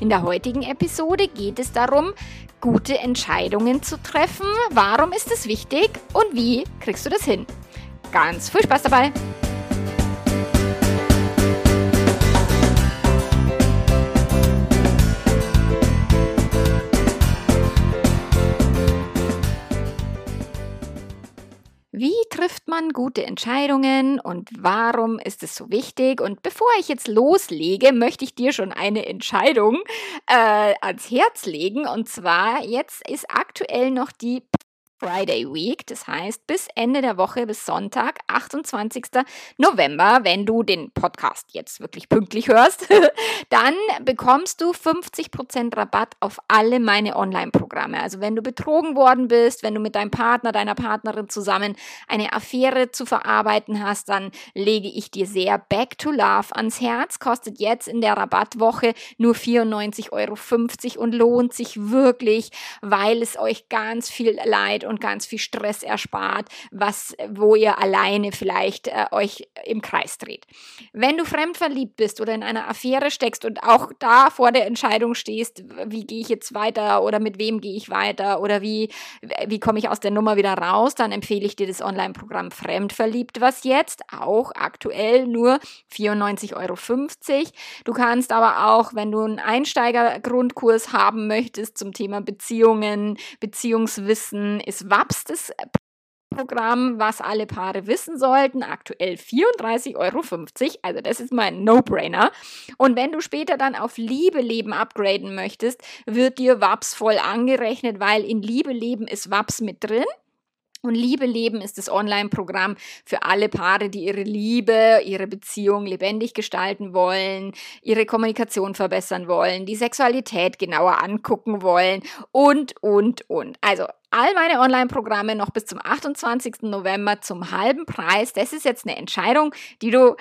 In der heutigen Episode geht es darum, gute Entscheidungen zu treffen. Warum ist es wichtig und wie kriegst du das hin? Ganz viel Spaß dabei! Wie trifft man gute Entscheidungen und warum ist es so wichtig? Und bevor ich jetzt loslege, möchte ich dir schon eine Entscheidung äh, ans Herz legen. Und zwar, jetzt ist aktuell noch die Friday Week. Das heißt, bis Ende der Woche, bis Sonntag, 28. November, wenn du den Podcast jetzt wirklich pünktlich hörst, dann bekommst du 50% Rabatt auf alle meine Online-Programme. Also wenn du betrogen worden bist, wenn du mit deinem Partner, deiner Partnerin zusammen eine Affäre zu verarbeiten hast, dann lege ich dir sehr Back to Love ans Herz. Kostet jetzt in der Rabattwoche nur 94,50 Euro und lohnt sich wirklich, weil es euch ganz viel Leid und ganz viel Stress erspart, was, wo ihr alleine vielleicht äh, euch im Kreis dreht. Wenn du fremdverliebt bist oder in einer Affäre steckst und auch da vor der Entscheidung stehst, wie gehe ich jetzt weiter oder mit wem gehe ich weiter oder wie, wie komme ich aus der Nummer wieder raus, dann empfehle ich dir das Online-Programm Fremdverliebt, was jetzt auch aktuell nur 94,50 Euro. Du kannst aber auch, wenn du einen Einsteigergrundkurs haben möchtest zum Thema Beziehungen, Beziehungswissen, ist das WAPS das Programm, was alle Paare wissen sollten. Aktuell 34,50 Euro. Also das ist mein No-Brainer. Und wenn du später dann auf Liebe leben upgraden möchtest, wird dir WAPS voll angerechnet, weil in Liebe leben ist WAPS mit drin. Und Liebe leben ist das Online-Programm für alle Paare, die ihre Liebe, ihre Beziehung lebendig gestalten wollen, ihre Kommunikation verbessern wollen, die Sexualität genauer angucken wollen und, und, und. Also all meine Online-Programme noch bis zum 28. November zum halben Preis. Das ist jetzt eine Entscheidung, die du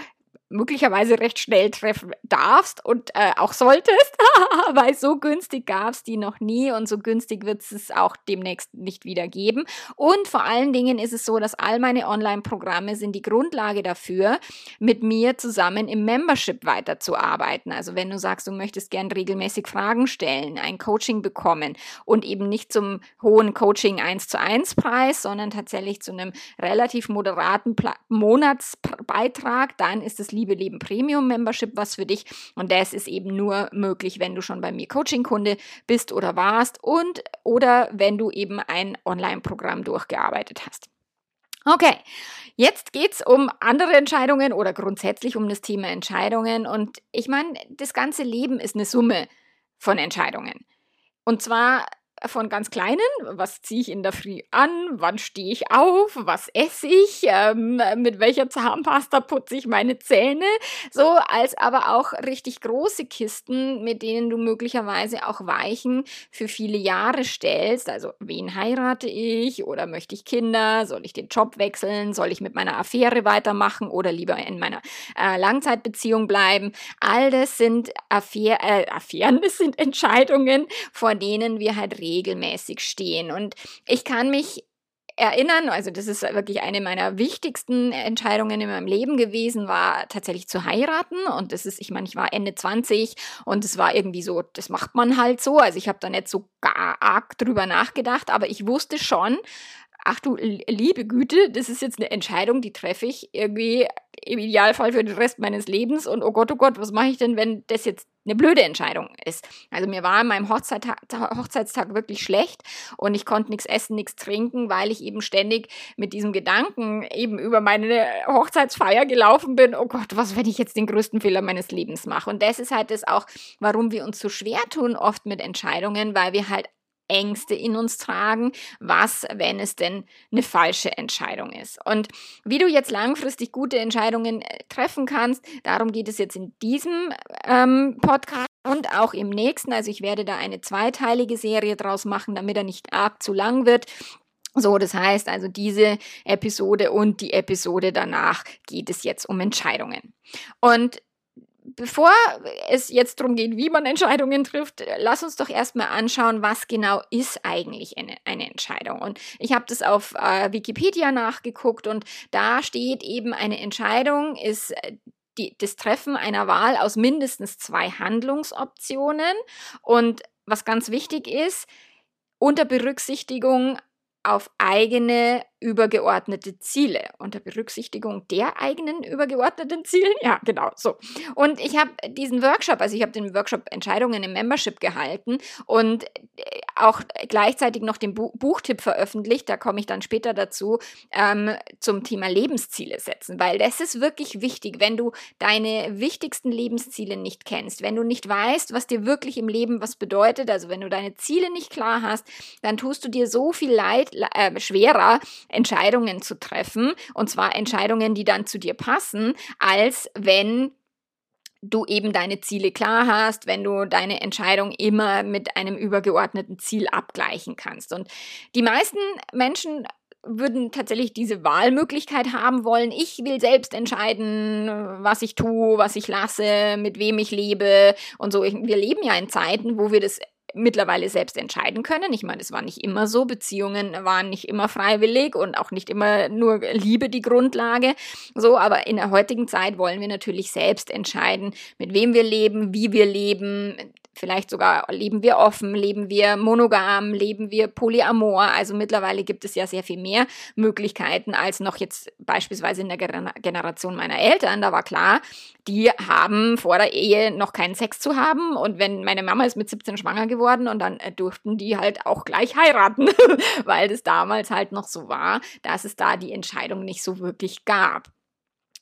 möglicherweise recht schnell treffen darfst und äh, auch solltest, weil so günstig gab es die noch nie und so günstig wird es auch demnächst nicht wieder geben. Und vor allen Dingen ist es so, dass all meine Online-Programme sind die Grundlage dafür, mit mir zusammen im Membership weiterzuarbeiten. Also wenn du sagst, du möchtest gern regelmäßig Fragen stellen, ein Coaching bekommen und eben nicht zum hohen Coaching 1 zu 1 Preis, sondern tatsächlich zu einem relativ moderaten Pla Monatsbeitrag, dann ist es Liebe Leben Premium Membership was für dich. Und das ist eben nur möglich, wenn du schon bei mir Coaching-Kunde bist oder warst und oder wenn du eben ein Online-Programm durchgearbeitet hast. Okay, jetzt geht es um andere Entscheidungen oder grundsätzlich um das Thema Entscheidungen. Und ich meine, das ganze Leben ist eine Summe von Entscheidungen. Und zwar von ganz kleinen, was ziehe ich in der Früh an, wann stehe ich auf, was esse ich, ähm, mit welcher Zahnpasta putze ich meine Zähne, so als aber auch richtig große Kisten, mit denen du möglicherweise auch Weichen für viele Jahre stellst. Also wen heirate ich oder möchte ich Kinder, soll ich den Job wechseln, soll ich mit meiner Affäre weitermachen oder lieber in meiner äh, Langzeitbeziehung bleiben. All das sind Affäre, äh, Affären, das sind Entscheidungen, vor denen wir halt reden regelmäßig stehen. Und ich kann mich erinnern, also das ist wirklich eine meiner wichtigsten Entscheidungen in meinem Leben gewesen, war tatsächlich zu heiraten. Und das ist, ich meine, ich war Ende 20 und es war irgendwie so, das macht man halt so. Also ich habe da nicht so gar arg drüber nachgedacht, aber ich wusste schon, ach du liebe Güte, das ist jetzt eine Entscheidung, die treffe ich irgendwie im Idealfall für den Rest meines Lebens und oh Gott, oh Gott, was mache ich denn, wenn das jetzt eine blöde Entscheidung ist. Also mir war an meinem Hochzeittag, Hochzeitstag wirklich schlecht und ich konnte nichts essen, nichts trinken, weil ich eben ständig mit diesem Gedanken eben über meine Hochzeitsfeier gelaufen bin. Oh Gott, was, wenn ich jetzt den größten Fehler meines Lebens mache? Und das ist halt das auch, warum wir uns so schwer tun oft mit Entscheidungen, weil wir halt Ängste in uns tragen, was, wenn es denn eine falsche Entscheidung ist. Und wie du jetzt langfristig gute Entscheidungen äh, treffen kannst, darum geht es jetzt in diesem ähm, Podcast und auch im nächsten. Also ich werde da eine zweiteilige Serie draus machen, damit er nicht arg zu lang wird. So, das heißt also, diese Episode und die Episode danach geht es jetzt um Entscheidungen. Und bevor es jetzt darum geht, wie man Entscheidungen trifft, lass uns doch erstmal anschauen, was genau ist eigentlich eine, eine Entscheidung. Und ich habe das auf äh, Wikipedia nachgeguckt und da steht eben, eine Entscheidung ist äh, die, das Treffen einer Wahl aus mindestens zwei Handlungsoptionen. Und was ganz wichtig ist, unter Berücksichtigung auf eigene übergeordnete Ziele unter Berücksichtigung der eigenen übergeordneten Ziele. Ja, genau, so. Und ich habe diesen Workshop, also ich habe den Workshop Entscheidungen im Membership gehalten und äh, auch gleichzeitig noch den Bu Buchtipp veröffentlicht, da komme ich dann später dazu, ähm, zum Thema Lebensziele setzen, weil das ist wirklich wichtig, wenn du deine wichtigsten Lebensziele nicht kennst, wenn du nicht weißt, was dir wirklich im Leben was bedeutet, also wenn du deine Ziele nicht klar hast, dann tust du dir so viel Leid, äh, schwerer, Entscheidungen zu treffen, und zwar Entscheidungen, die dann zu dir passen, als wenn du eben deine Ziele klar hast, wenn du deine Entscheidung immer mit einem übergeordneten Ziel abgleichen kannst. Und die meisten Menschen würden tatsächlich diese Wahlmöglichkeit haben wollen. Ich will selbst entscheiden, was ich tue, was ich lasse, mit wem ich lebe und so. Wir leben ja in Zeiten, wo wir das mittlerweile selbst entscheiden können. Ich meine, es war nicht immer so. Beziehungen waren nicht immer freiwillig und auch nicht immer nur Liebe die Grundlage. So, aber in der heutigen Zeit wollen wir natürlich selbst entscheiden, mit wem wir leben, wie wir leben, Vielleicht sogar leben wir offen, leben wir monogam, leben wir polyamor. Also mittlerweile gibt es ja sehr viel mehr Möglichkeiten als noch jetzt beispielsweise in der Generation meiner Eltern. Da war klar, die haben vor der Ehe noch keinen Sex zu haben. Und wenn meine Mama ist mit 17 schwanger geworden und dann äh, durften die halt auch gleich heiraten, weil das damals halt noch so war, dass es da die Entscheidung nicht so wirklich gab.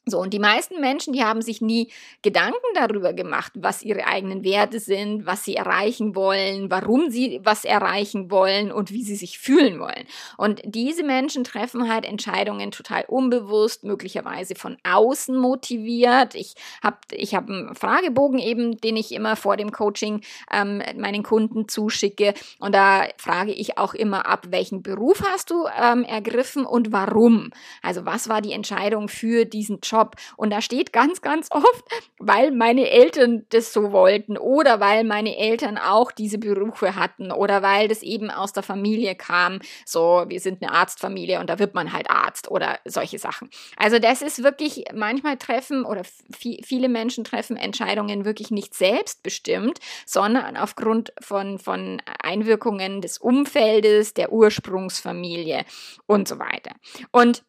So, und die meisten Menschen, die haben sich nie Gedanken darüber gemacht, was ihre eigenen Werte sind, was sie erreichen wollen, warum sie was erreichen wollen und wie sie sich fühlen wollen. Und diese Menschen treffen halt Entscheidungen total unbewusst, möglicherweise von außen motiviert. Ich habe ich hab einen Fragebogen eben, den ich immer vor dem Coaching ähm, meinen Kunden zuschicke. Und da frage ich auch immer ab, welchen Beruf hast du ähm, ergriffen und warum? Also was war die Entscheidung für diesen Job? Job. Und da steht ganz, ganz oft, weil meine Eltern das so wollten oder weil meine Eltern auch diese Berufe hatten oder weil das eben aus der Familie kam. So, wir sind eine Arztfamilie und da wird man halt Arzt oder solche Sachen. Also das ist wirklich, manchmal treffen oder viele Menschen treffen Entscheidungen wirklich nicht selbstbestimmt, sondern aufgrund von, von Einwirkungen des Umfeldes, der Ursprungsfamilie und so weiter. Und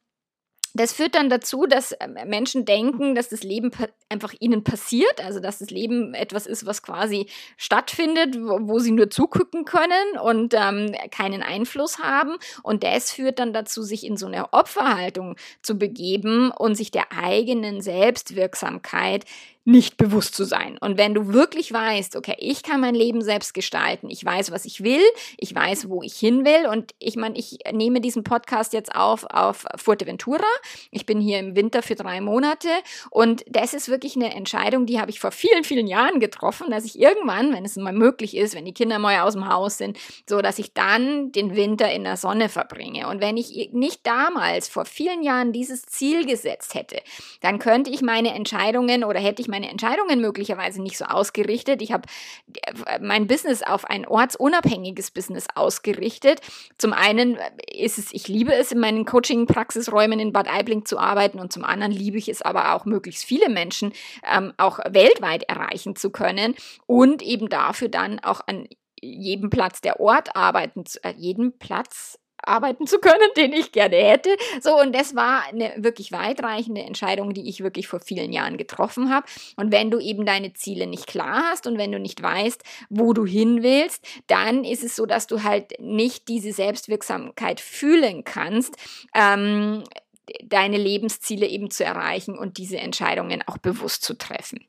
das führt dann dazu, dass ähm, Menschen denken, dass das Leben einfach ihnen passiert, also dass das Leben etwas ist, was quasi stattfindet, wo, wo sie nur zugucken können und ähm, keinen Einfluss haben. Und das führt dann dazu, sich in so eine Opferhaltung zu begeben und sich der eigenen Selbstwirksamkeit nicht bewusst zu sein. Und wenn du wirklich weißt, okay, ich kann mein Leben selbst gestalten, ich weiß, was ich will, ich weiß, wo ich hin will und ich meine, ich nehme diesen Podcast jetzt auf auf Fuerteventura. Ich bin hier im Winter für drei Monate und das ist wirklich eine Entscheidung, die habe ich vor vielen, vielen Jahren getroffen, dass ich irgendwann, wenn es mal möglich ist, wenn die Kinder mal aus dem Haus sind, so, dass ich dann den Winter in der Sonne verbringe. Und wenn ich nicht damals vor vielen Jahren dieses Ziel gesetzt hätte, dann könnte ich meine Entscheidungen oder hätte ich meine meine Entscheidungen möglicherweise nicht so ausgerichtet. Ich habe äh, mein Business auf ein ortsunabhängiges Business ausgerichtet. Zum einen ist es, ich liebe es, in meinen Coaching-Praxisräumen in Bad Aibling zu arbeiten und zum anderen liebe ich es aber auch, möglichst viele Menschen ähm, auch weltweit erreichen zu können und eben dafür dann auch an jedem Platz der Ort arbeiten, äh, jeden Platz arbeiten zu können, den ich gerne hätte. So, und das war eine wirklich weitreichende Entscheidung, die ich wirklich vor vielen Jahren getroffen habe. Und wenn du eben deine Ziele nicht klar hast und wenn du nicht weißt, wo du hin willst, dann ist es so, dass du halt nicht diese Selbstwirksamkeit fühlen kannst. Ähm, deine Lebensziele eben zu erreichen und diese Entscheidungen auch bewusst zu treffen.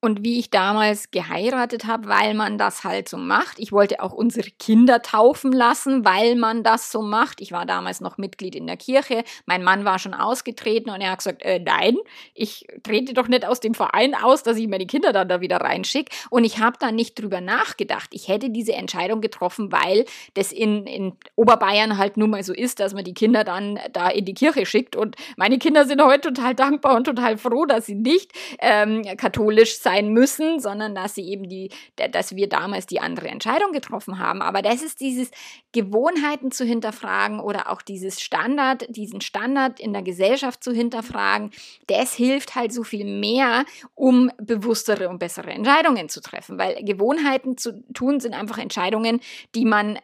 Und wie ich damals geheiratet habe, weil man das halt so macht. Ich wollte auch unsere Kinder taufen lassen, weil man das so macht. Ich war damals noch Mitglied in der Kirche. Mein Mann war schon ausgetreten und er hat gesagt, äh, nein, ich trete doch nicht aus dem Verein aus, dass ich meine Kinder dann da wieder reinschicke. Und ich habe da nicht drüber nachgedacht. Ich hätte diese Entscheidung getroffen, weil das in, in Oberbayern halt nun mal so ist, dass man die Kinder dann da in die Kirche schickt. Und meine Kinder sind heute total dankbar und total froh, dass sie nicht ähm, katholisch sind sein müssen, sondern dass sie eben die, dass wir damals die andere Entscheidung getroffen haben. Aber das ist dieses Gewohnheiten zu hinterfragen oder auch dieses Standard, diesen Standard in der Gesellschaft zu hinterfragen, das hilft halt so viel mehr, um bewusstere und bessere Entscheidungen zu treffen. Weil Gewohnheiten zu tun sind einfach Entscheidungen, die man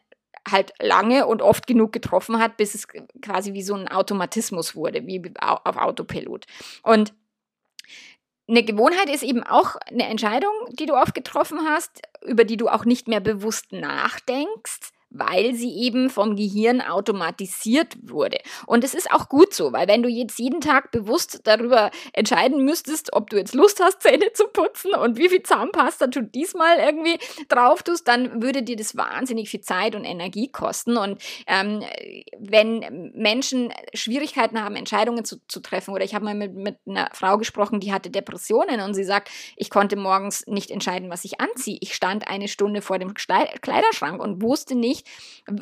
halt lange und oft genug getroffen hat, bis es quasi wie so ein Automatismus wurde, wie auf Autopilot. Und eine Gewohnheit ist eben auch eine Entscheidung, die du oft getroffen hast, über die du auch nicht mehr bewusst nachdenkst weil sie eben vom Gehirn automatisiert wurde. Und es ist auch gut so, weil wenn du jetzt jeden Tag bewusst darüber entscheiden müsstest, ob du jetzt Lust hast, Zähne zu putzen und wie viel Zahnpasta du diesmal irgendwie drauf tust, dann würde dir das wahnsinnig viel Zeit und Energie kosten. Und ähm, wenn Menschen Schwierigkeiten haben, Entscheidungen zu, zu treffen, oder ich habe mal mit, mit einer Frau gesprochen, die hatte Depressionen und sie sagt, ich konnte morgens nicht entscheiden, was ich anziehe. Ich stand eine Stunde vor dem Kleiderschrank und wusste nicht,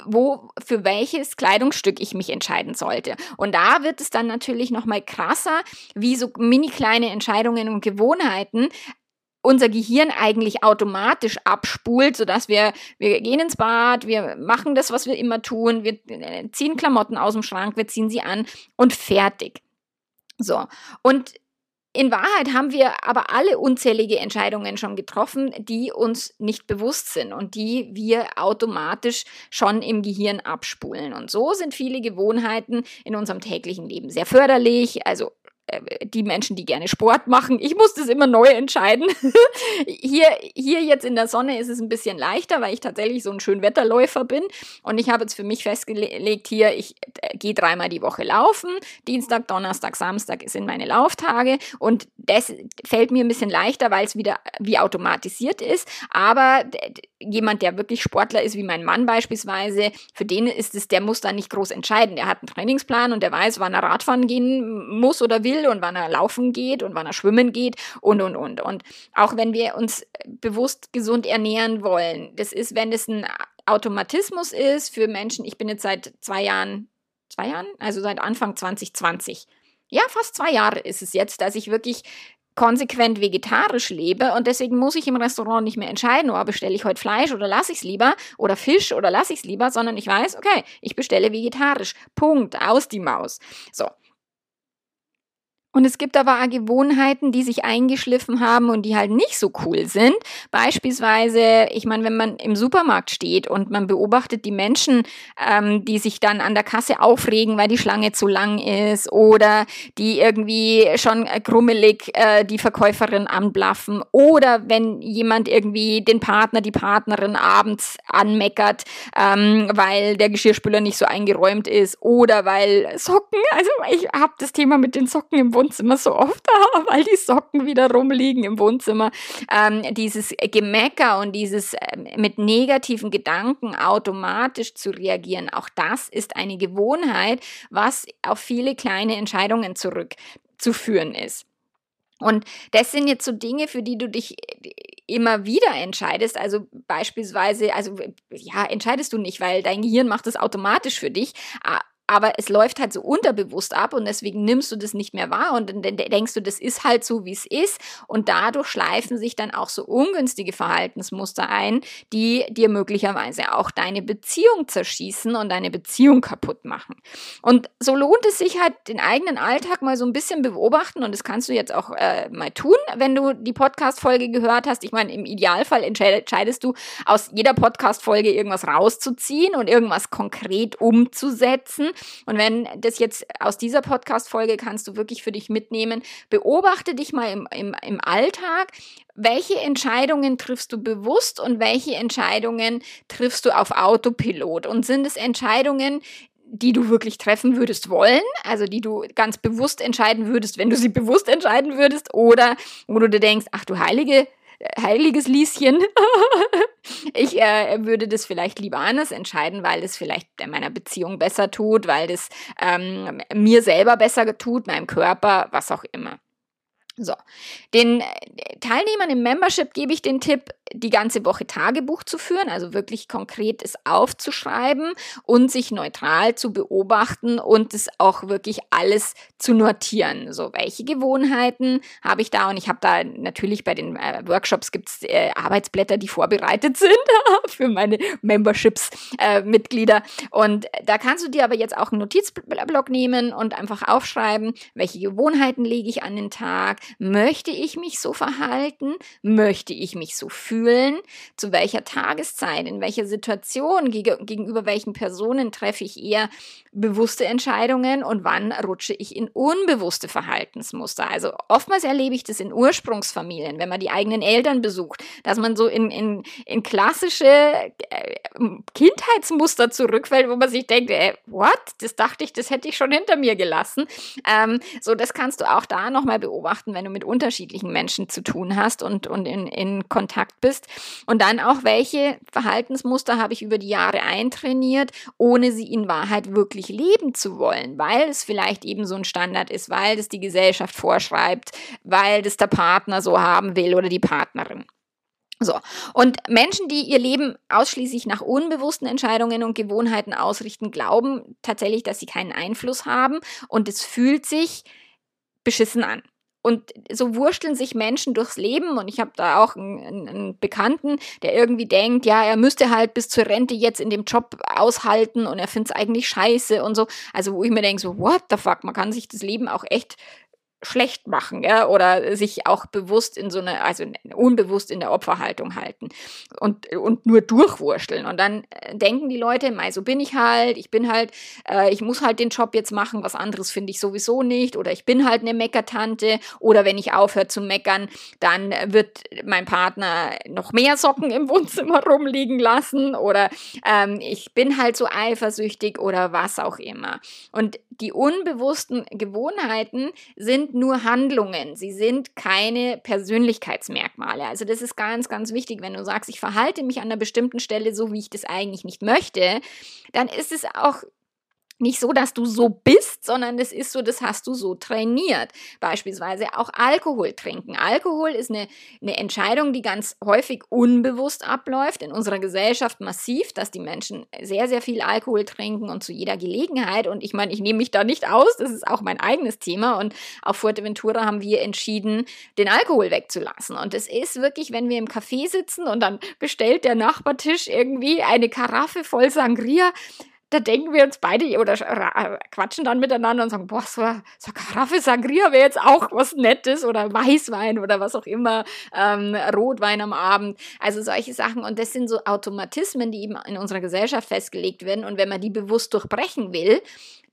wo für welches Kleidungsstück ich mich entscheiden sollte. Und da wird es dann natürlich noch mal krasser, wie so mini kleine Entscheidungen und Gewohnheiten unser Gehirn eigentlich automatisch abspult, sodass wir, wir gehen ins Bad, wir machen das, was wir immer tun, wir äh, ziehen Klamotten aus dem Schrank, wir ziehen sie an und fertig. So. Und in Wahrheit haben wir aber alle unzählige Entscheidungen schon getroffen, die uns nicht bewusst sind und die wir automatisch schon im Gehirn abspulen. Und so sind viele Gewohnheiten in unserem täglichen Leben sehr förderlich, also die Menschen, die gerne Sport machen. Ich muss das immer neu entscheiden. hier, hier jetzt in der Sonne ist es ein bisschen leichter, weil ich tatsächlich so ein Schönwetterläufer bin. Und ich habe jetzt für mich festgelegt, hier, ich äh, gehe dreimal die Woche laufen. Dienstag, Donnerstag, Samstag sind meine Lauftage. Und das fällt mir ein bisschen leichter, weil es wieder wie automatisiert ist. Aber jemand, der wirklich Sportler ist, wie mein Mann beispielsweise, für den ist es, der muss da nicht groß entscheiden. Der hat einen Trainingsplan und der weiß, wann er Radfahren gehen muss oder will und wann er laufen geht und wann er schwimmen geht und, und, und. Und auch wenn wir uns bewusst gesund ernähren wollen, das ist, wenn es ein Automatismus ist für Menschen, ich bin jetzt seit zwei Jahren, zwei Jahren, also seit Anfang 2020, ja, fast zwei Jahre ist es jetzt, dass ich wirklich konsequent vegetarisch lebe und deswegen muss ich im Restaurant nicht mehr entscheiden, oh, bestelle ich heute Fleisch oder lasse ich es lieber oder Fisch oder lasse ich es lieber, sondern ich weiß, okay, ich bestelle vegetarisch. Punkt, aus die Maus. So, und es gibt aber auch Gewohnheiten, die sich eingeschliffen haben und die halt nicht so cool sind. Beispielsweise, ich meine, wenn man im Supermarkt steht und man beobachtet die Menschen, ähm, die sich dann an der Kasse aufregen, weil die Schlange zu lang ist oder die irgendwie schon grummelig äh, die Verkäuferin anblaffen oder wenn jemand irgendwie den Partner, die Partnerin abends anmeckert, ähm, weil der Geschirrspüler nicht so eingeräumt ist oder weil Socken, also ich habe das Thema mit den Socken im Wohnzimmer so oft da, weil die Socken wieder rumliegen im Wohnzimmer. Ähm, dieses Gemecker und dieses ähm, mit negativen Gedanken automatisch zu reagieren, auch das ist eine Gewohnheit, was auf viele kleine Entscheidungen zurückzuführen ist. Und das sind jetzt so Dinge, für die du dich immer wieder entscheidest. Also beispielsweise, also ja, entscheidest du nicht, weil dein Gehirn macht es automatisch für dich aber es läuft halt so unterbewusst ab und deswegen nimmst du das nicht mehr wahr und dann denkst du, das ist halt so, wie es ist und dadurch schleifen sich dann auch so ungünstige Verhaltensmuster ein, die dir möglicherweise auch deine Beziehung zerschießen und deine Beziehung kaputt machen. Und so lohnt es sich halt, den eigenen Alltag mal so ein bisschen beobachten und das kannst du jetzt auch äh, mal tun, wenn du die Podcast-Folge gehört hast. Ich meine, im Idealfall entscheidest du aus jeder Podcast-Folge irgendwas rauszuziehen und irgendwas konkret umzusetzen und wenn das jetzt aus dieser Podcast-Folge kannst du wirklich für dich mitnehmen, beobachte dich mal im, im, im Alltag, welche Entscheidungen triffst du bewusst und welche Entscheidungen triffst du auf Autopilot? Und sind es Entscheidungen, die du wirklich treffen würdest wollen, also die du ganz bewusst entscheiden würdest, wenn du sie bewusst entscheiden würdest, oder wo du dir denkst, ach du heilige, heiliges Lieschen, ich äh, würde das vielleicht lieber anders entscheiden, weil es vielleicht meiner Beziehung besser tut, weil das ähm, mir selber besser tut, meinem Körper, was auch immer. So, den äh, Teilnehmern im Membership gebe ich den Tipp, die ganze Woche Tagebuch zu führen, also wirklich konkret es aufzuschreiben und sich neutral zu beobachten und es auch wirklich alles zu notieren. So, welche Gewohnheiten habe ich da? Und ich habe da natürlich bei den äh, Workshops gibt es äh, Arbeitsblätter, die vorbereitet sind für meine Memberships-Mitglieder. Äh, und da kannst du dir aber jetzt auch einen Notizblock nehmen und einfach aufschreiben, welche Gewohnheiten lege ich an den Tag, möchte ich mich so verhalten, möchte ich mich so fühlen? Zu welcher Tageszeit, in welcher Situation, gegenüber welchen Personen treffe ich eher bewusste Entscheidungen und wann rutsche ich in unbewusste Verhaltensmuster. Also oftmals erlebe ich das in Ursprungsfamilien, wenn man die eigenen Eltern besucht, dass man so in, in, in klassische äh, Kindheitsmuster zurückfällt, wo man sich denkt, äh, what? Das dachte ich, das hätte ich schon hinter mir gelassen. Ähm, so, das kannst du auch da nochmal beobachten, wenn du mit unterschiedlichen Menschen zu tun hast und, und in, in Kontakt bist. Und dann auch, welche Verhaltensmuster habe ich über die Jahre eintrainiert, ohne sie in Wahrheit wirklich leben zu wollen, weil es vielleicht eben so ein Standard ist, weil das die Gesellschaft vorschreibt, weil das der Partner so haben will oder die Partnerin. So. Und Menschen, die ihr Leben ausschließlich nach unbewussten Entscheidungen und Gewohnheiten ausrichten, glauben tatsächlich, dass sie keinen Einfluss haben und es fühlt sich beschissen an. Und so wursteln sich Menschen durchs Leben und ich habe da auch einen, einen, Bekannten, der irgendwie denkt, ja, er müsste halt bis zur Rente jetzt in dem Job aushalten und er findet es eigentlich scheiße und so. Also wo ich mir denke, so, what the fuck, man kann sich das Leben auch echt schlecht machen, ja, oder sich auch bewusst in so eine, also unbewusst in der Opferhaltung halten und, und nur durchwursteln. Und dann äh, denken die Leute, mei, so bin ich halt, ich bin halt, äh, ich muss halt den Job jetzt machen, was anderes finde ich sowieso nicht, oder ich bin halt eine Meckertante, oder wenn ich aufhöre zu meckern, dann wird mein Partner noch mehr Socken im Wohnzimmer rumliegen lassen, oder ähm, ich bin halt so eifersüchtig, oder was auch immer. Und die unbewussten Gewohnheiten sind nur Handlungen. Sie sind keine Persönlichkeitsmerkmale. Also das ist ganz, ganz wichtig. Wenn du sagst, ich verhalte mich an einer bestimmten Stelle so, wie ich das eigentlich nicht möchte, dann ist es auch nicht so, dass du so bist, sondern es ist so, das hast du so trainiert. Beispielsweise auch Alkohol trinken. Alkohol ist eine, eine Entscheidung, die ganz häufig unbewusst abläuft in unserer Gesellschaft massiv, dass die Menschen sehr, sehr viel Alkohol trinken und zu jeder Gelegenheit. Und ich meine, ich nehme mich da nicht aus, das ist auch mein eigenes Thema. Und auf Fuerteventura haben wir entschieden, den Alkohol wegzulassen. Und es ist wirklich, wenn wir im Café sitzen und dann bestellt der Nachbartisch irgendwie eine Karaffe voll Sangria, da denken wir uns beide oder äh, quatschen dann miteinander und sagen, boah, so, so Karaffe Sangria wäre jetzt auch was Nettes oder Weißwein oder was auch immer, ähm, Rotwein am Abend. Also solche Sachen. Und das sind so Automatismen, die eben in unserer Gesellschaft festgelegt werden. Und wenn man die bewusst durchbrechen will,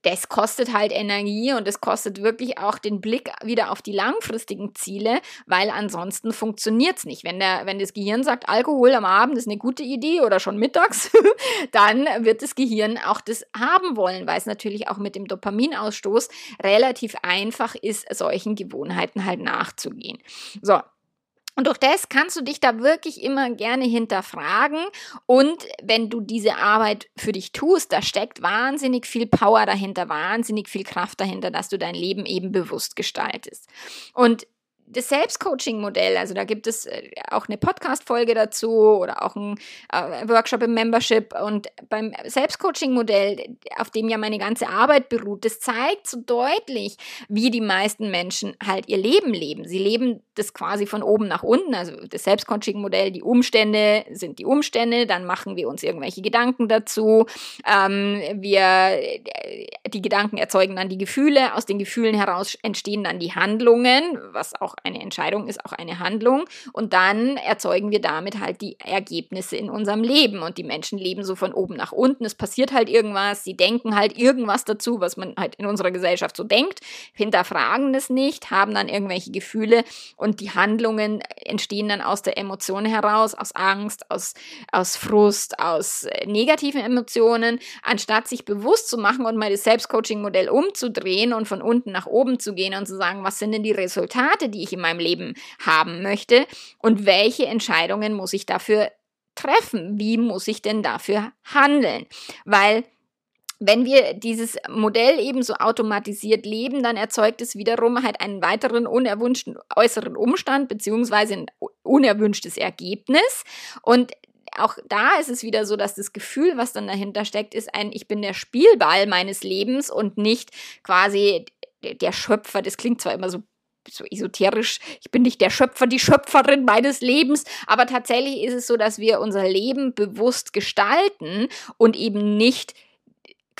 das kostet halt Energie und es kostet wirklich auch den Blick wieder auf die langfristigen Ziele, weil ansonsten funktioniert es nicht. Wenn, der, wenn das Gehirn sagt, Alkohol am Abend ist eine gute Idee oder schon mittags, dann wird das Gehirn auch das haben wollen, weil es natürlich auch mit dem Dopaminausstoß relativ einfach ist, solchen Gewohnheiten halt nachzugehen. So, und durch das kannst du dich da wirklich immer gerne hinterfragen. Und wenn du diese Arbeit für dich tust, da steckt wahnsinnig viel Power dahinter, wahnsinnig viel Kraft dahinter, dass du dein Leben eben bewusst gestaltest. Und das Selbstcoaching-Modell, also da gibt es äh, auch eine Podcast-Folge dazu oder auch ein äh, Workshop im Membership. Und beim Selbstcoaching-Modell, auf dem ja meine ganze Arbeit beruht, das zeigt so deutlich, wie die meisten Menschen halt ihr Leben leben. Sie leben das quasi von oben nach unten. Also das Selbstcoaching-Modell, die Umstände sind die Umstände, dann machen wir uns irgendwelche Gedanken dazu. Ähm, wir, äh, die Gedanken erzeugen dann die Gefühle, aus den Gefühlen heraus entstehen dann die Handlungen, was auch eine Entscheidung ist auch eine Handlung. Und dann erzeugen wir damit halt die Ergebnisse in unserem Leben. Und die Menschen leben so von oben nach unten. Es passiert halt irgendwas, sie denken halt irgendwas dazu, was man halt in unserer Gesellschaft so denkt, hinterfragen es nicht, haben dann irgendwelche Gefühle. Und die Handlungen entstehen dann aus der Emotion heraus, aus Angst, aus, aus Frust, aus äh, negativen Emotionen, anstatt sich bewusst zu machen und mal das Selbstcoaching-Modell umzudrehen und von unten nach oben zu gehen und zu sagen, was sind denn die Resultate, die ich in meinem Leben haben möchte und welche Entscheidungen muss ich dafür treffen? Wie muss ich denn dafür handeln? Weil wenn wir dieses Modell eben so automatisiert leben, dann erzeugt es wiederum halt einen weiteren unerwünschten äußeren Umstand beziehungsweise ein unerwünschtes Ergebnis. Und auch da ist es wieder so, dass das Gefühl, was dann dahinter steckt, ist ein, ich bin der Spielball meines Lebens und nicht quasi der Schöpfer. Das klingt zwar immer so so esoterisch, ich bin nicht der Schöpfer, die Schöpferin meines Lebens, aber tatsächlich ist es so, dass wir unser Leben bewusst gestalten und eben nicht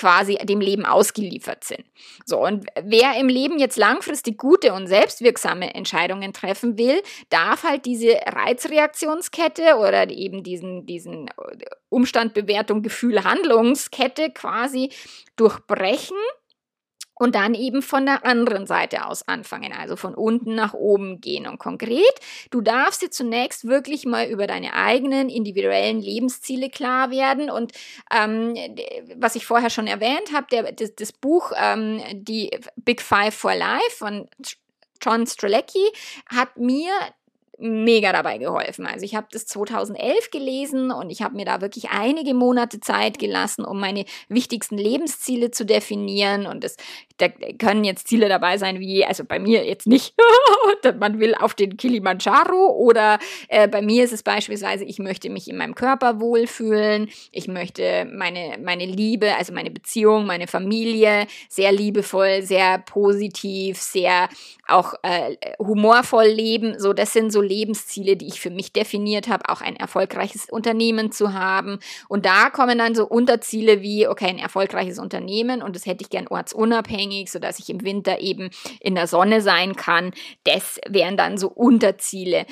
quasi dem Leben ausgeliefert sind. So, und wer im Leben jetzt langfristig gute und selbstwirksame Entscheidungen treffen will, darf halt diese Reizreaktionskette oder eben diesen, diesen Umstand, Bewertung, Gefühl, Handlungskette quasi durchbrechen und dann eben von der anderen Seite aus anfangen, also von unten nach oben gehen. Und konkret, du darfst dir zunächst wirklich mal über deine eigenen individuellen Lebensziele klar werden. Und ähm, was ich vorher schon erwähnt habe, das, das Buch ähm, Die Big Five for Life von John Strelecki hat mir mega dabei geholfen. Also ich habe das 2011 gelesen und ich habe mir da wirklich einige Monate Zeit gelassen, um meine wichtigsten Lebensziele zu definieren. Und es da können jetzt Ziele dabei sein, wie, also bei mir jetzt nicht, man will auf den Kilimanjaro oder äh, bei mir ist es beispielsweise, ich möchte mich in meinem Körper wohlfühlen, ich möchte meine, meine Liebe, also meine Beziehung, meine Familie sehr liebevoll, sehr positiv, sehr auch äh, humorvoll leben. So, das sind so Lebensziele, die ich für mich definiert habe, auch ein erfolgreiches Unternehmen zu haben. Und da kommen dann so Unterziele wie, okay, ein erfolgreiches Unternehmen und das hätte ich gern ortsunabhängig, sodass ich im Winter eben in der Sonne sein kann. Das wären dann so Unterziele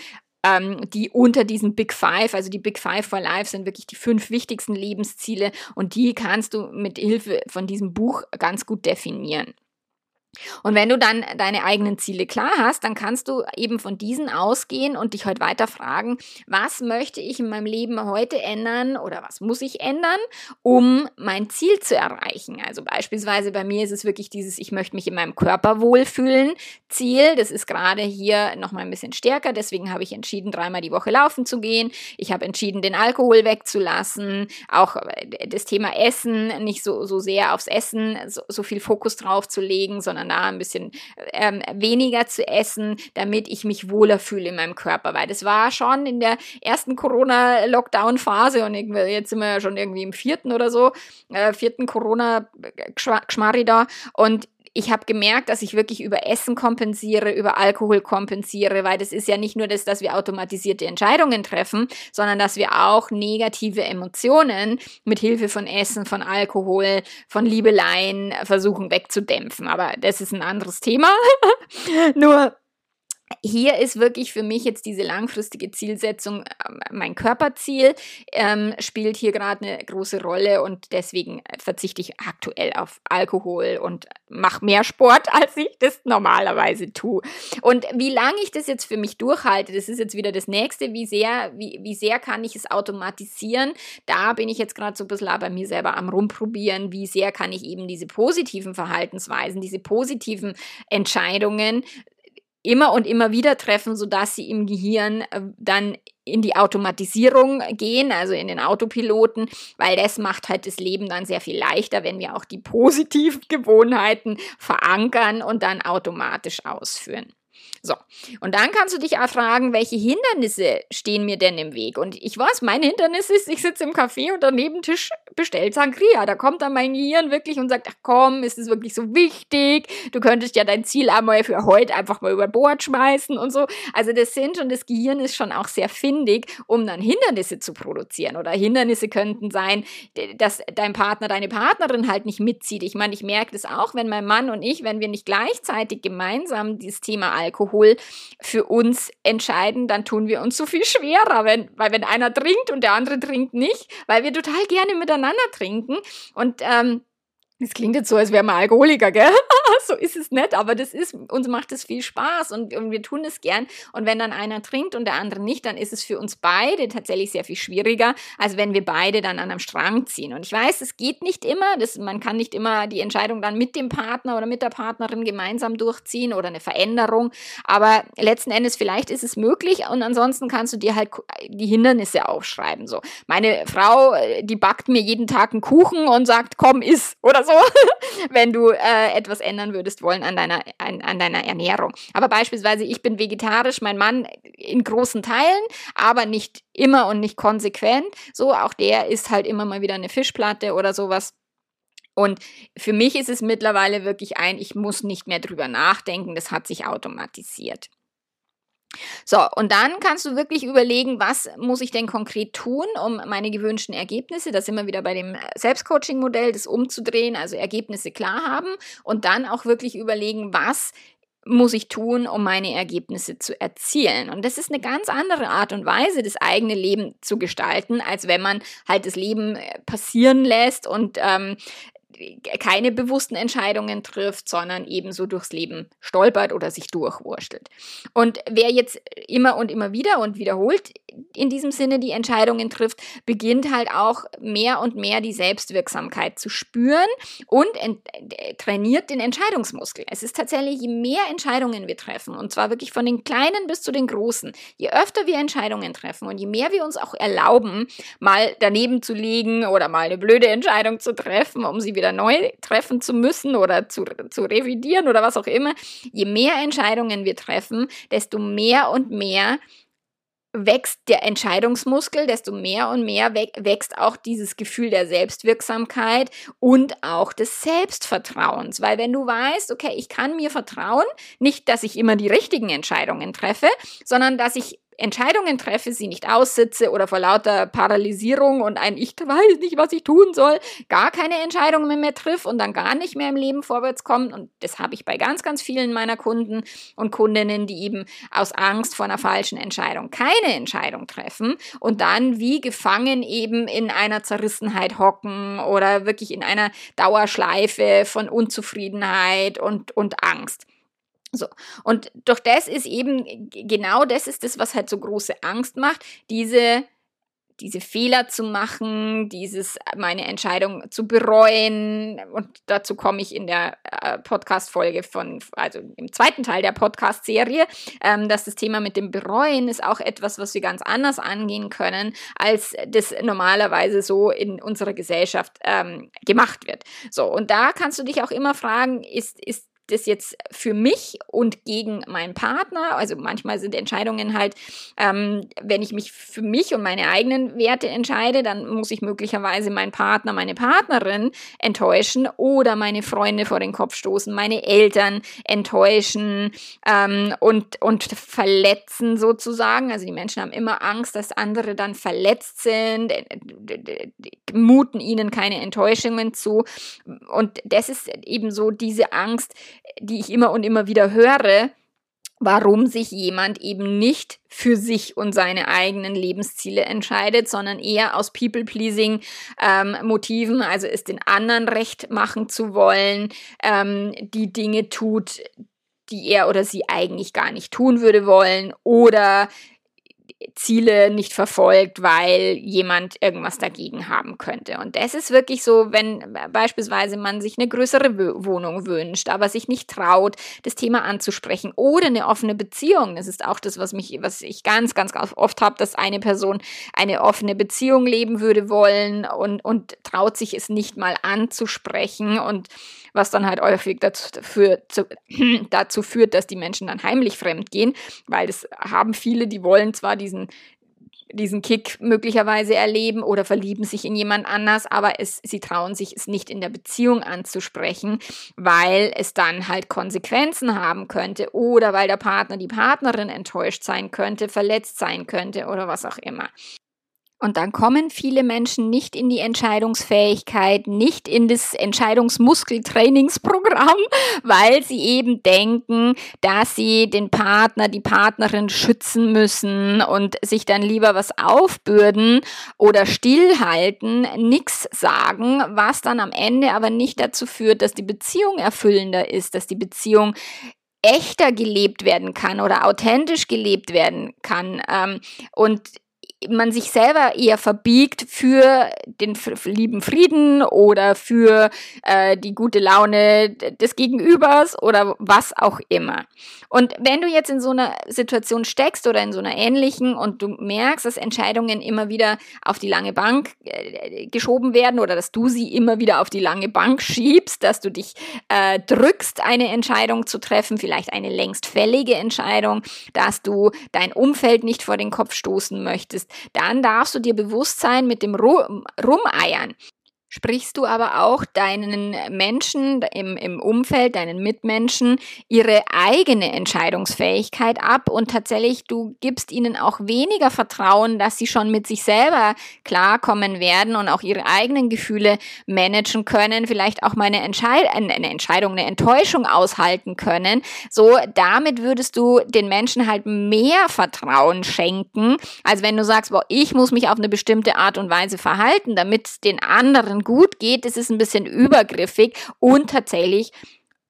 ähm, die unter diesen Big Five, also die Big Five for Life sind wirklich die fünf wichtigsten Lebensziele und die kannst du mit Hilfe von diesem Buch ganz gut definieren. Und wenn du dann deine eigenen Ziele klar hast, dann kannst du eben von diesen ausgehen und dich heute weiter fragen, was möchte ich in meinem Leben heute ändern oder was muss ich ändern, um mein Ziel zu erreichen. Also beispielsweise bei mir ist es wirklich dieses, ich möchte mich in meinem Körper wohlfühlen Ziel. Das ist gerade hier nochmal ein bisschen stärker. Deswegen habe ich entschieden, dreimal die Woche laufen zu gehen. Ich habe entschieden, den Alkohol wegzulassen. Auch äh, das Thema Essen, nicht so, so sehr aufs Essen, so, so viel Fokus drauf zu legen, sondern sondern da ein bisschen ähm, weniger zu essen, damit ich mich wohler fühle in meinem Körper. Weil das war schon in der ersten Corona-Lockdown-Phase und jetzt sind wir ja schon irgendwie im vierten oder so, äh, vierten Corona-Geschmarri da. Und ich habe gemerkt, dass ich wirklich über Essen kompensiere, über Alkohol kompensiere, weil das ist ja nicht nur das, dass wir automatisierte Entscheidungen treffen, sondern dass wir auch negative Emotionen mit Hilfe von Essen, von Alkohol, von Liebeleien versuchen wegzudämpfen. Aber das ist ein anderes Thema. nur hier ist wirklich für mich jetzt diese langfristige Zielsetzung, ähm, mein Körperziel ähm, spielt hier gerade eine große Rolle und deswegen verzichte ich aktuell auf Alkohol und mache mehr Sport, als ich das normalerweise tue. Und wie lange ich das jetzt für mich durchhalte, das ist jetzt wieder das nächste, wie sehr, wie, wie sehr kann ich es automatisieren? Da bin ich jetzt gerade so ein bisschen bei mir selber am rumprobieren, wie sehr kann ich eben diese positiven Verhaltensweisen, diese positiven Entscheidungen immer und immer wieder treffen, sodass sie im Gehirn äh, dann in die Automatisierung gehen, also in den Autopiloten, weil das macht halt das Leben dann sehr viel leichter, wenn wir auch die positiven Gewohnheiten verankern und dann automatisch ausführen. So, und dann kannst du dich auch fragen, welche Hindernisse stehen mir denn im Weg? Und ich weiß, mein Hindernis ist, ich sitze im Café und daneben Tisch bestellt Sangria. Da kommt dann mein Gehirn wirklich und sagt, ach komm, ist es wirklich so wichtig? Du könntest ja dein Ziel einmal für heute einfach mal über Bord schmeißen und so. Also das sind und das Gehirn ist schon auch sehr findig, um dann Hindernisse zu produzieren. Oder Hindernisse könnten sein, dass dein Partner, deine Partnerin halt nicht mitzieht. Ich meine, ich merke das auch, wenn mein Mann und ich, wenn wir nicht gleichzeitig gemeinsam dieses Thema Alkohol für uns entscheiden, dann tun wir uns so viel schwerer, wenn, weil wenn einer trinkt und der andere trinkt nicht, weil wir total gerne miteinander trinken. Und ähm, das klingt jetzt so, als wären wir Alkoholiker, gell? so ist es nicht, aber das ist, uns macht es viel Spaß und, und wir tun es gern. Und wenn dann einer trinkt und der andere nicht, dann ist es für uns beide tatsächlich sehr viel schwieriger, als wenn wir beide dann an einem Strang ziehen. Und ich weiß, es geht nicht immer, das, man kann nicht immer die Entscheidung dann mit dem Partner oder mit der Partnerin gemeinsam durchziehen oder eine Veränderung, aber letzten Endes vielleicht ist es möglich und ansonsten kannst du dir halt die Hindernisse aufschreiben. So, meine Frau, die backt mir jeden Tag einen Kuchen und sagt, komm, iss oder so so, wenn du äh, etwas ändern würdest wollen an deiner, an, an deiner Ernährung. Aber beispielsweise, ich bin vegetarisch, mein Mann in großen Teilen, aber nicht immer und nicht konsequent. So, auch der isst halt immer mal wieder eine Fischplatte oder sowas. Und für mich ist es mittlerweile wirklich ein, ich muss nicht mehr drüber nachdenken, das hat sich automatisiert. So, und dann kannst du wirklich überlegen, was muss ich denn konkret tun, um meine gewünschten Ergebnisse, da sind wir wieder bei dem Selbstcoaching-Modell, das umzudrehen, also Ergebnisse klar haben und dann auch wirklich überlegen, was muss ich tun, um meine Ergebnisse zu erzielen. Und das ist eine ganz andere Art und Weise, das eigene Leben zu gestalten, als wenn man halt das Leben äh, passieren lässt und ähm, keine bewussten Entscheidungen trifft, sondern ebenso durchs Leben stolpert oder sich durchwurschtelt. Und wer jetzt immer und immer wieder und wiederholt in diesem Sinne die Entscheidungen trifft, beginnt halt auch mehr und mehr die Selbstwirksamkeit zu spüren und trainiert den Entscheidungsmuskel. Es ist tatsächlich, je mehr Entscheidungen wir treffen, und zwar wirklich von den kleinen bis zu den großen, je öfter wir Entscheidungen treffen und je mehr wir uns auch erlauben, mal daneben zu liegen oder mal eine blöde Entscheidung zu treffen, um sie wieder neu treffen zu müssen oder zu, zu revidieren oder was auch immer, je mehr Entscheidungen wir treffen, desto mehr und mehr wächst der Entscheidungsmuskel, desto mehr und mehr wächst auch dieses Gefühl der Selbstwirksamkeit und auch des Selbstvertrauens. Weil wenn du weißt, okay, ich kann mir vertrauen, nicht, dass ich immer die richtigen Entscheidungen treffe, sondern dass ich Entscheidungen treffe, sie nicht aussitze oder vor lauter Paralysierung und ein Ich weiß nicht, was ich tun soll, gar keine Entscheidungen mehr triff und dann gar nicht mehr im Leben vorwärts kommt. Und das habe ich bei ganz, ganz vielen meiner Kunden und Kundinnen, die eben aus Angst vor einer falschen Entscheidung keine Entscheidung treffen und dann wie gefangen eben in einer Zerrissenheit hocken oder wirklich in einer Dauerschleife von Unzufriedenheit und, und Angst. So. Und doch das ist eben, genau das ist das, was halt so große Angst macht, diese, diese Fehler zu machen, dieses, meine Entscheidung zu bereuen. Und dazu komme ich in der äh, Podcast-Folge von, also im zweiten Teil der Podcast-Serie, ähm, dass das Thema mit dem Bereuen ist auch etwas, was wir ganz anders angehen können, als das normalerweise so in unserer Gesellschaft ähm, gemacht wird. So. Und da kannst du dich auch immer fragen, ist, ist das jetzt für mich und gegen meinen Partner, also manchmal sind Entscheidungen halt, ähm, wenn ich mich für mich und meine eigenen Werte entscheide, dann muss ich möglicherweise meinen Partner, meine Partnerin enttäuschen oder meine Freunde vor den Kopf stoßen, meine Eltern enttäuschen ähm, und, und verletzen sozusagen. Also die Menschen haben immer Angst, dass andere dann verletzt sind, muten ihnen keine Enttäuschungen zu. Und das ist eben so diese Angst, die ich immer und immer wieder höre, warum sich jemand eben nicht für sich und seine eigenen Lebensziele entscheidet, sondern eher aus People-Pleasing-Motiven, ähm, also es den anderen recht machen zu wollen, ähm, die Dinge tut, die er oder sie eigentlich gar nicht tun würde wollen oder Ziele nicht verfolgt, weil jemand irgendwas dagegen haben könnte. Und das ist wirklich so, wenn beispielsweise man sich eine größere Wohnung wünscht, aber sich nicht traut, das Thema anzusprechen oder eine offene Beziehung. Das ist auch das, was mich, was ich ganz, ganz oft habe, dass eine Person eine offene Beziehung leben würde wollen und, und traut sich es nicht mal anzusprechen und was dann halt häufig dazu, für, zu, dazu führt, dass die Menschen dann heimlich fremd gehen, weil das haben viele, die wollen zwar diesen diesen Kick möglicherweise erleben oder verlieben sich in jemand anders, aber es, sie trauen sich es nicht in der Beziehung anzusprechen, weil es dann halt Konsequenzen haben könnte oder weil der Partner, die Partnerin enttäuscht sein könnte, verletzt sein könnte oder was auch immer. Und dann kommen viele Menschen nicht in die Entscheidungsfähigkeit, nicht in das Entscheidungsmuskeltrainingsprogramm, weil sie eben denken, dass sie den Partner, die Partnerin schützen müssen und sich dann lieber was aufbürden oder stillhalten, nichts sagen, was dann am Ende aber nicht dazu führt, dass die Beziehung erfüllender ist, dass die Beziehung echter gelebt werden kann oder authentisch gelebt werden kann. Ähm, und man sich selber eher verbiegt für den lieben Frieden oder für äh, die gute Laune des Gegenübers oder was auch immer. Und wenn du jetzt in so einer Situation steckst oder in so einer ähnlichen und du merkst, dass Entscheidungen immer wieder auf die lange Bank äh, geschoben werden oder dass du sie immer wieder auf die lange Bank schiebst, dass du dich äh, drückst, eine Entscheidung zu treffen, vielleicht eine längst fällige Entscheidung, dass du dein Umfeld nicht vor den Kopf stoßen möchtest, dann darfst du dir bewusst sein mit dem Rumeiern sprichst du aber auch deinen Menschen im, im Umfeld, deinen Mitmenschen, ihre eigene Entscheidungsfähigkeit ab und tatsächlich du gibst ihnen auch weniger Vertrauen, dass sie schon mit sich selber klarkommen werden und auch ihre eigenen Gefühle managen können, vielleicht auch mal eine, Entscheid eine Entscheidung, eine Enttäuschung aushalten können. So, damit würdest du den Menschen halt mehr Vertrauen schenken, als wenn du sagst, boah, ich muss mich auf eine bestimmte Art und Weise verhalten, damit den anderen anderen gut geht, ist es ein bisschen übergriffig und tatsächlich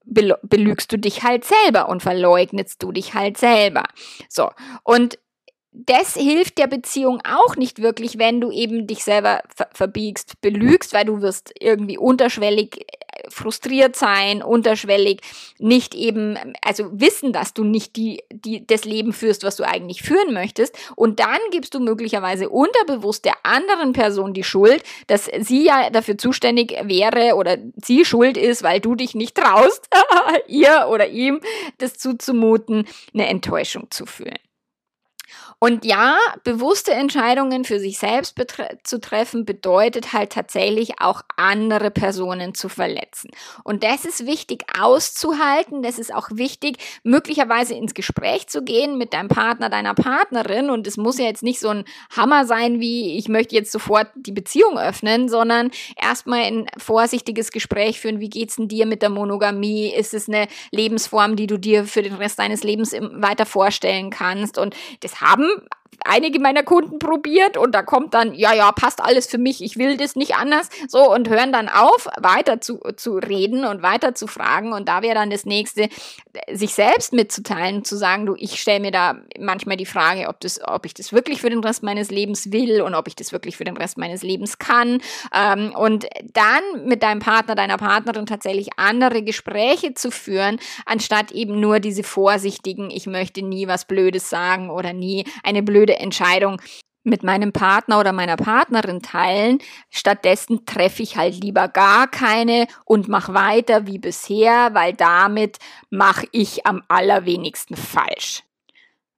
belügst du dich halt selber und verleugnest du dich halt selber. So, und das hilft der Beziehung auch nicht wirklich, wenn du eben dich selber ver verbiegst, belügst, weil du wirst irgendwie unterschwellig äh, frustriert sein, unterschwellig nicht eben, also wissen, dass du nicht die, die, das Leben führst, was du eigentlich führen möchtest. Und dann gibst du möglicherweise unterbewusst der anderen Person die Schuld, dass sie ja dafür zuständig wäre oder sie schuld ist, weil du dich nicht traust, ihr oder ihm das zuzumuten, eine Enttäuschung zu fühlen. Und ja, bewusste Entscheidungen für sich selbst zu treffen, bedeutet halt tatsächlich auch andere Personen zu verletzen. Und das ist wichtig auszuhalten. Das ist auch wichtig, möglicherweise ins Gespräch zu gehen mit deinem Partner, deiner Partnerin. Und es muss ja jetzt nicht so ein Hammer sein, wie ich möchte jetzt sofort die Beziehung öffnen, sondern erstmal ein vorsichtiges Gespräch führen. Wie geht's denn dir mit der Monogamie? Ist es eine Lebensform, die du dir für den Rest deines Lebens weiter vorstellen kannst? Und das haben um, einige meiner Kunden probiert und da kommt dann, ja, ja, passt alles für mich, ich will das nicht anders, so und hören dann auf, weiter zu, zu reden und weiter zu fragen. Und da wäre dann das nächste, sich selbst mitzuteilen, zu sagen, du, ich stelle mir da manchmal die Frage, ob das, ob ich das wirklich für den Rest meines Lebens will und ob ich das wirklich für den Rest meines Lebens kann. Ähm, und dann mit deinem Partner, deiner Partnerin tatsächlich andere Gespräche zu führen, anstatt eben nur diese vorsichtigen, ich möchte nie was Blödes sagen oder nie eine blöde blöde Entscheidung mit meinem Partner oder meiner Partnerin teilen. Stattdessen treffe ich halt lieber gar keine und mache weiter wie bisher, weil damit mache ich am allerwenigsten falsch.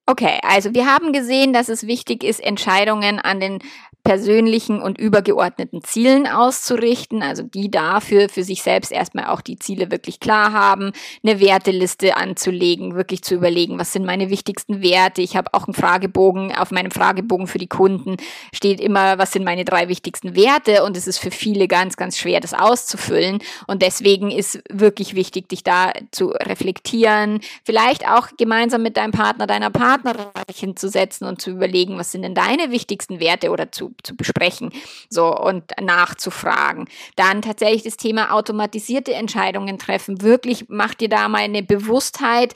Okay, also wir haben gesehen, dass es wichtig ist, Entscheidungen an den persönlichen und übergeordneten Zielen auszurichten, also die dafür für sich selbst erstmal auch die Ziele wirklich klar haben, eine Werteliste anzulegen, wirklich zu überlegen, was sind meine wichtigsten Werte. Ich habe auch einen Fragebogen, auf meinem Fragebogen für die Kunden steht immer, was sind meine drei wichtigsten Werte und es ist für viele ganz, ganz schwer, das auszufüllen und deswegen ist wirklich wichtig, dich da zu reflektieren, vielleicht auch gemeinsam mit deinem Partner, deiner Partnerin hinzusetzen und zu überlegen, was sind denn deine wichtigsten Werte oder zu zu, besprechen so und nachzufragen. Dann tatsächlich das Thema automatisierte Entscheidungen treffen. Wirklich mach dir da mal eine Bewusstheit,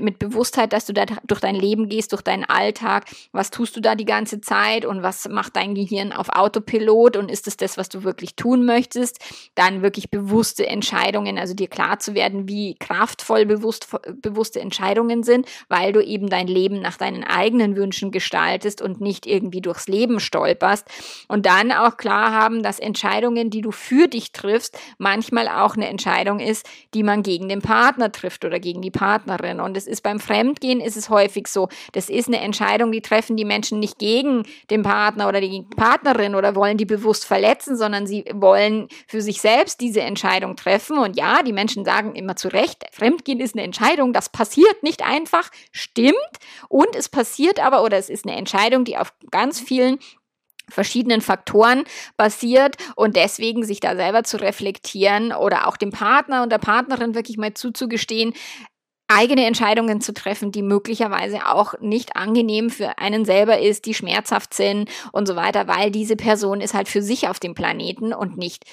mit Bewusstheit, dass du da durch dein Leben gehst, durch deinen Alltag. Was tust du da die ganze Zeit und was macht dein Gehirn auf Autopilot und ist es das, was du wirklich tun möchtest? Dann wirklich bewusste Entscheidungen, also dir klar zu werden, wie kraftvoll bewusst, bewusste Entscheidungen sind, weil du eben dein Leben nach deinen eigenen Wünschen gestaltest und nicht irgendwie durchs Leben stolperst hast. Und dann auch klar haben, dass Entscheidungen, die du für dich triffst, manchmal auch eine Entscheidung ist, die man gegen den Partner trifft oder gegen die Partnerin. Und es ist beim Fremdgehen ist es häufig so, das ist eine Entscheidung, die treffen die Menschen nicht gegen den Partner oder die Partnerin oder wollen die bewusst verletzen, sondern sie wollen für sich selbst diese Entscheidung treffen. Und ja, die Menschen sagen immer zu Recht, Fremdgehen ist eine Entscheidung, das passiert nicht einfach, stimmt. Und es passiert aber oder es ist eine Entscheidung, die auf ganz vielen verschiedenen Faktoren basiert und deswegen sich da selber zu reflektieren oder auch dem Partner und der Partnerin wirklich mal zuzugestehen, eigene Entscheidungen zu treffen, die möglicherweise auch nicht angenehm für einen selber ist, die schmerzhaft sind und so weiter, weil diese Person ist halt für sich auf dem Planeten und nicht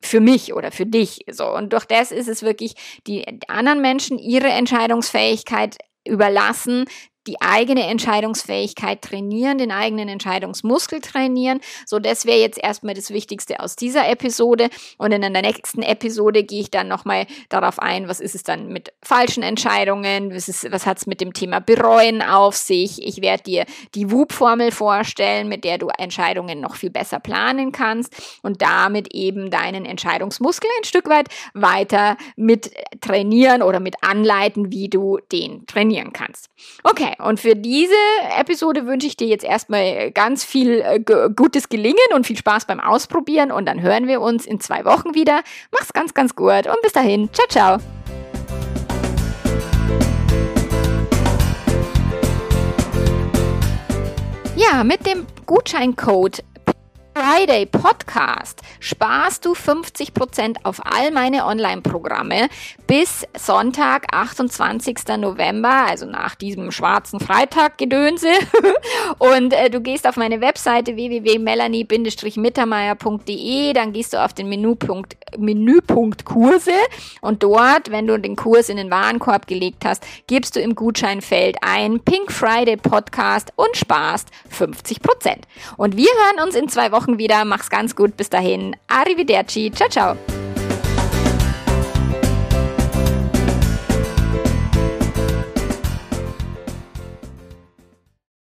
für mich oder für dich. So. Und durch das ist es wirklich die anderen Menschen ihre Entscheidungsfähigkeit überlassen, die eigene Entscheidungsfähigkeit trainieren, den eigenen Entscheidungsmuskel trainieren. So, das wäre jetzt erstmal das Wichtigste aus dieser Episode. Und in der nächsten Episode gehe ich dann nochmal darauf ein, was ist es dann mit falschen Entscheidungen, was, was hat es mit dem Thema Bereuen auf sich. Ich werde dir die WUP-Formel vorstellen, mit der du Entscheidungen noch viel besser planen kannst und damit eben deinen Entscheidungsmuskel ein Stück weit weiter mit trainieren oder mit anleiten, wie du den trainieren kannst. Und für diese Episode wünsche ich dir jetzt erstmal ganz viel äh, gutes Gelingen und viel Spaß beim Ausprobieren und dann hören wir uns in zwei Wochen wieder. Mach's ganz, ganz gut und bis dahin. Ciao, ciao. Ja, mit dem Gutscheincode Friday Podcast sparst du 50% auf all meine Online-Programme bis Sonntag, 28. November, also nach diesem schwarzen Freitag-Gedönse. und äh, du gehst auf meine Webseite www.melanie-mittermeier.de, dann gehst du auf den Menüpunkt, Menüpunkt Kurse und dort, wenn du den Kurs in den Warenkorb gelegt hast, gibst du im Gutscheinfeld ein Pink Friday Podcast und sparst 50%. Und wir hören uns in zwei Wochen Wochen wieder. Mach's ganz gut. Bis dahin. Arrivederci. Ciao, ciao.